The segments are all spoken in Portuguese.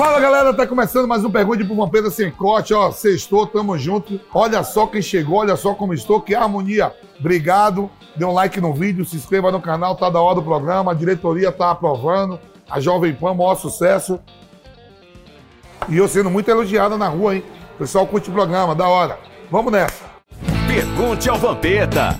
Fala galera, tá começando mais um Pergunte pro Vampeta Sem Corte, ó, sextou, tamo junto. Olha só quem chegou, olha só como estou, que harmonia. Obrigado, dê um like no vídeo, se inscreva no canal, tá da hora do programa, a diretoria tá aprovando, a Jovem Pan, maior sucesso. E eu sendo muito elogiado na rua, hein? O pessoal curte o programa, da hora. Vamos nessa. Pergunte ao Vampeta.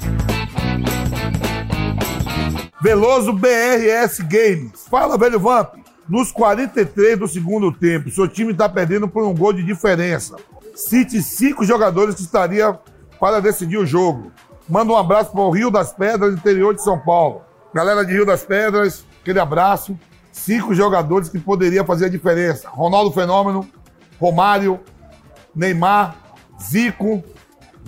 Veloso BRS Games. Fala, velho Vamp. Nos 43 do segundo tempo, seu time está perdendo por um gol de diferença. Cite cinco jogadores que estaria para decidir o jogo. Manda um abraço para o Rio das Pedras, interior de São Paulo. Galera de Rio das Pedras, aquele abraço. Cinco jogadores que poderiam fazer a diferença. Ronaldo Fenômeno, Romário, Neymar, Zico,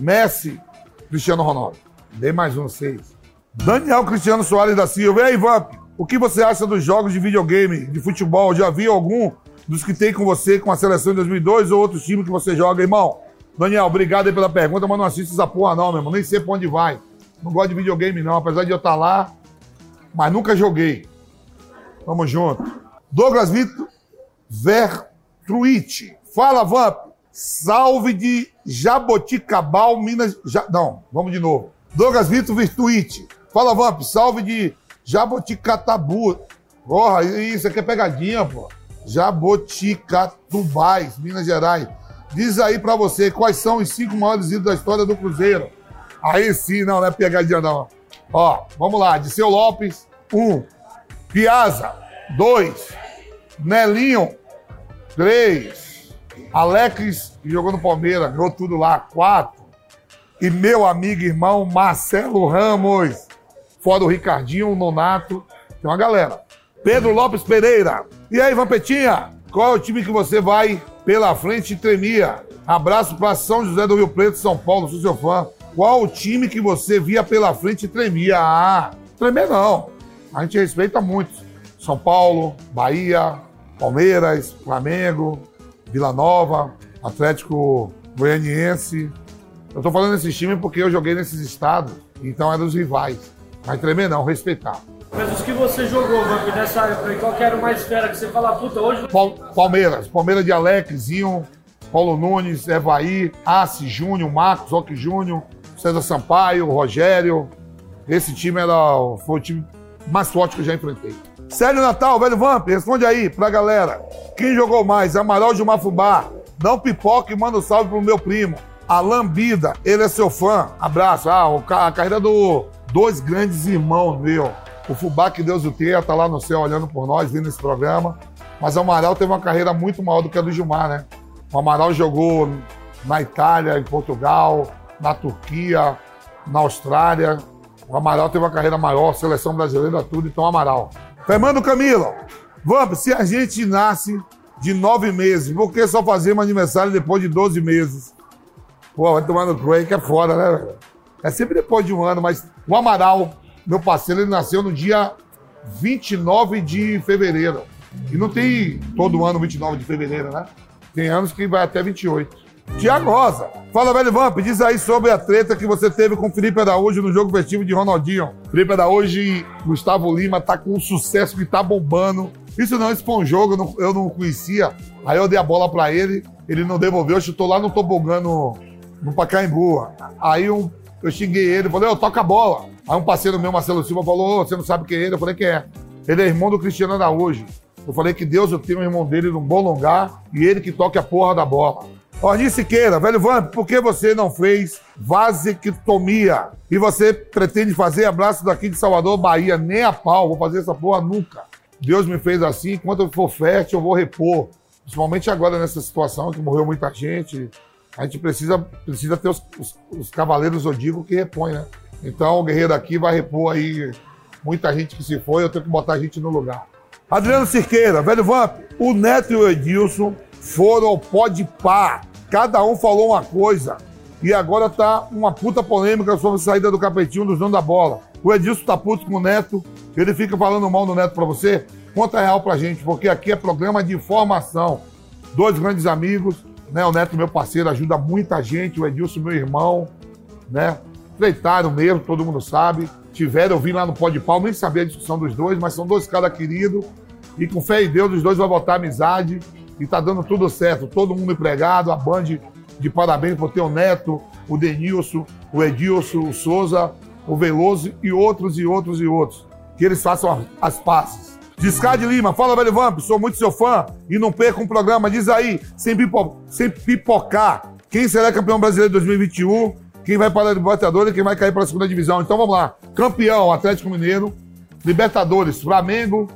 Messi, Cristiano Ronaldo. Dei mais um, seis. Daniel Cristiano Soares da Silva. E aí, Vamp, o que você acha dos jogos de videogame, de futebol? Já viu algum dos que tem com você, com a seleção de 2002 ou outro time que você joga, irmão? Daniel, obrigado aí pela pergunta, mas não assisto essa porra não, meu irmão. Nem sei pra onde vai. Não gosto de videogame não, apesar de eu estar lá, mas nunca joguei. Tamo junto. Douglas Vitor Vertruite. Fala, Vamp. Salve de Jaboticabal, Minas... Ja... Não, vamos de novo. Douglas Vitor Virtuite. Fala, Vamp. Salve de Jaboticatabu. Porra, isso aqui é pegadinha, pô. Jaboticatubais, Minas Gerais. Diz aí pra você quais são os cinco maiores ídolos da história do Cruzeiro. Aí sim, não, não é pegadinha não. Ó, vamos lá. Disseu Lopes, um. Piazza, dois. Nelinho, três. Alex, que jogou no Palmeiras, ganhou tudo lá, quatro. E meu amigo e irmão Marcelo Ramos. Fora o Ricardinho, o Nonato. Tem uma galera. Pedro Lopes Pereira. E aí, Vampetinha? Qual é o time que você vai pela frente e tremia? Abraço para São José do Rio Preto, São Paulo, sou seu fã. Qual o time que você via pela frente e tremia? Ah, tremer não. A gente respeita muito. São Paulo, Bahia, Palmeiras, Flamengo, Vila Nova, Atlético Goianiense. Eu tô falando desses times porque eu joguei nesses estados, então eram os rivais. Mas tremer não, respeitar. Mas os que você jogou, Vamp, nessa época, qual que era o mais fera que você fala, puta, hoje... Pal- Palmeiras, Palmeiras de Alex, Zinho, Paulo Nunes, Evaí, Assi Júnior, Marcos, Roque Júnior, César Sampaio, Rogério. Esse time era, foi o time mais forte que eu já enfrentei. Sério Natal, velho Vamp, responde aí pra galera. Quem jogou mais? Amaral de Mafubá. Não pipoca e manda um salve pro meu primo. Alan Bida, ele é seu fã. Abraço. Ah, a carreira do dois grandes irmãos meu. O Fubá, que Deus o tenha, tá lá no céu olhando por nós, vindo esse programa. Mas o Amaral teve uma carreira muito maior do que a do Gilmar, né? O Amaral jogou na Itália, em Portugal, na Turquia, na Austrália. O Amaral teve uma carreira maior, seleção brasileira, tudo, então Amaral. Fernando Camilo, Vamp, se a gente nasce de nove meses, por que só fazemos aniversário depois de 12 meses? Pô, vai tomar no cu aí que é foda, né? É sempre depois de um ano, mas o Amaral, meu parceiro, ele nasceu no dia 29 de fevereiro. E não tem todo ano 29 de fevereiro, né? Tem anos que vai até 28. Tiago Rosa, fala velho Vamp, diz aí sobre a treta que você teve com Felipe Araújo no jogo festivo de Ronaldinho. Felipe Araújo e Gustavo Lima tá com um sucesso que tá bombando. Isso não, esse foi um jogo, eu não, conhecia. Aí eu dei a bola pra ele, ele não devolveu, chutou lá no tobogã no, no Pacaembu. Aí um, eu xinguei ele, falei, ô, toca a bola. Aí um parceiro meu, Marcelo Silva, falou, você não sabe quem é ele? Eu falei, quem é? Ele é irmão do Cristiano Araújo. Eu falei que Deus eu tenho um irmão dele num bom lugar e ele que toque a porra da bola. Orni Siqueira, velho Vamp, por que você não fez vasectomia? E você pretende fazer abraço daqui de Salvador, Bahia? Nem a pau, vou fazer essa porra nunca. Deus me fez assim, enquanto eu for fértil, eu vou repor. Principalmente agora nessa situação que morreu muita gente. A gente precisa, precisa ter os, os, os cavaleiros Zodíaco que repõem, né? Então o guerreiro aqui vai repor aí muita gente que se foi, eu tenho que botar a gente no lugar. Adriano Cirqueira, velho Vamp, o Neto e o Edilson foram ao pode par. Cada um falou uma coisa. E agora tá uma puta polêmica sobre a saída do capetinho dos donos da bola. O Edilson tá puto com o Neto, ele fica falando mal do Neto pra você. Conta real pra gente, porque aqui é programa de informação. Dois grandes amigos, né? O Neto, meu parceiro, ajuda muita gente, o Edilson, meu irmão, né? Treitaram mesmo, todo mundo sabe. Tiveram, eu vim lá no Pode Pau, nem sabia a discussão dos dois, mas são dois caras queridos. E com fé em Deus, os dois vão voltar amizade. E tá dando tudo certo. Todo mundo empregado, a Band de parabéns por ter o Neto, o Denilson, o Edilson, o Souza, o Veloso e outros e outros e outros. Que eles façam as passes. Discard Lima, fala, velho Vamp, sou muito seu fã e não perca um programa. Diz aí, sem, pipo, sem pipocar, quem será campeão brasileiro de 2021, quem vai para a Libertadores e quem vai cair para a segunda divisão. Então vamos lá. Campeão, Atlético Mineiro. Libertadores, Flamengo.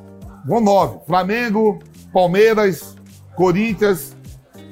Vão nove. Flamengo, Palmeiras, Corinthians,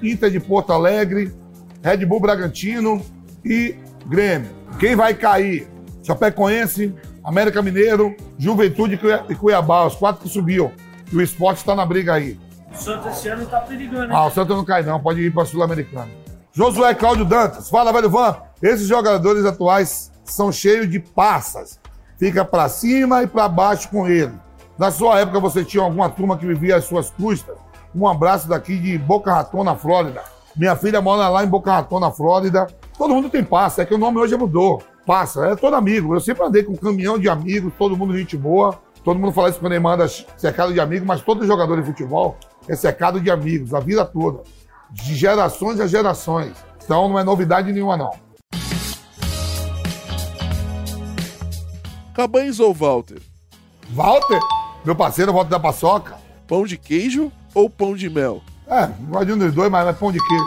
Inter de Porto Alegre, Red Bull Bragantino e Grêmio. Quem vai cair? Chapecoense, América Mineiro, Juventude e Cuiabá, os quatro que subiam. E o esporte está na briga aí. O Santos esse ano tá perigando, hein? Ah, o Santos não cai não, pode ir para Sul-Americana. Josué Cláudio Dantas, fala, velho Van. Esses jogadores atuais são cheios de passas. Fica para cima e para baixo com ele. Na sua época você tinha alguma turma que vivia às suas custas? Um abraço daqui de Boca Raton, na Flórida. Minha filha mora lá em Boca Raton, na Flórida. Todo mundo tem passa, é que o nome hoje mudou. Passa, é todo amigo. Eu sempre andei com um caminhão de amigos, todo mundo gente boa. Todo mundo fala isso quando ele manda cercado de amigos, mas todo jogador de futebol é cercado de amigos, a vida toda. De gerações a gerações. Então não é novidade nenhuma, não. Cabanes ou Walter? Walter, meu parceiro, Walter da Paçoca. Pão de queijo ou pão de mel? É, gosto de um dos dois, mas é pão de queijo.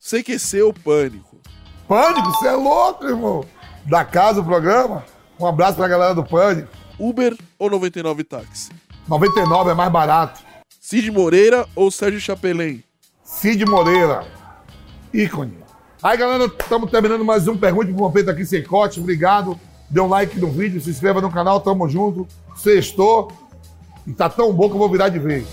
CQC ou Pânico? Pânico, você é louco, irmão. Da casa o programa. Um abraço pra galera do Pânico. Uber ou 99 táxi? 99 é mais barato. Cid Moreira ou Sérgio Chapelin? Cid Moreira. Ícone. Aí, galera, estamos terminando mais um Pergunte pro Vampeta aqui sem corte. Obrigado. Dê um like no vídeo, se inscreva no canal, tamo junto. Sextou. E tá tão bom que eu vou virar de vez.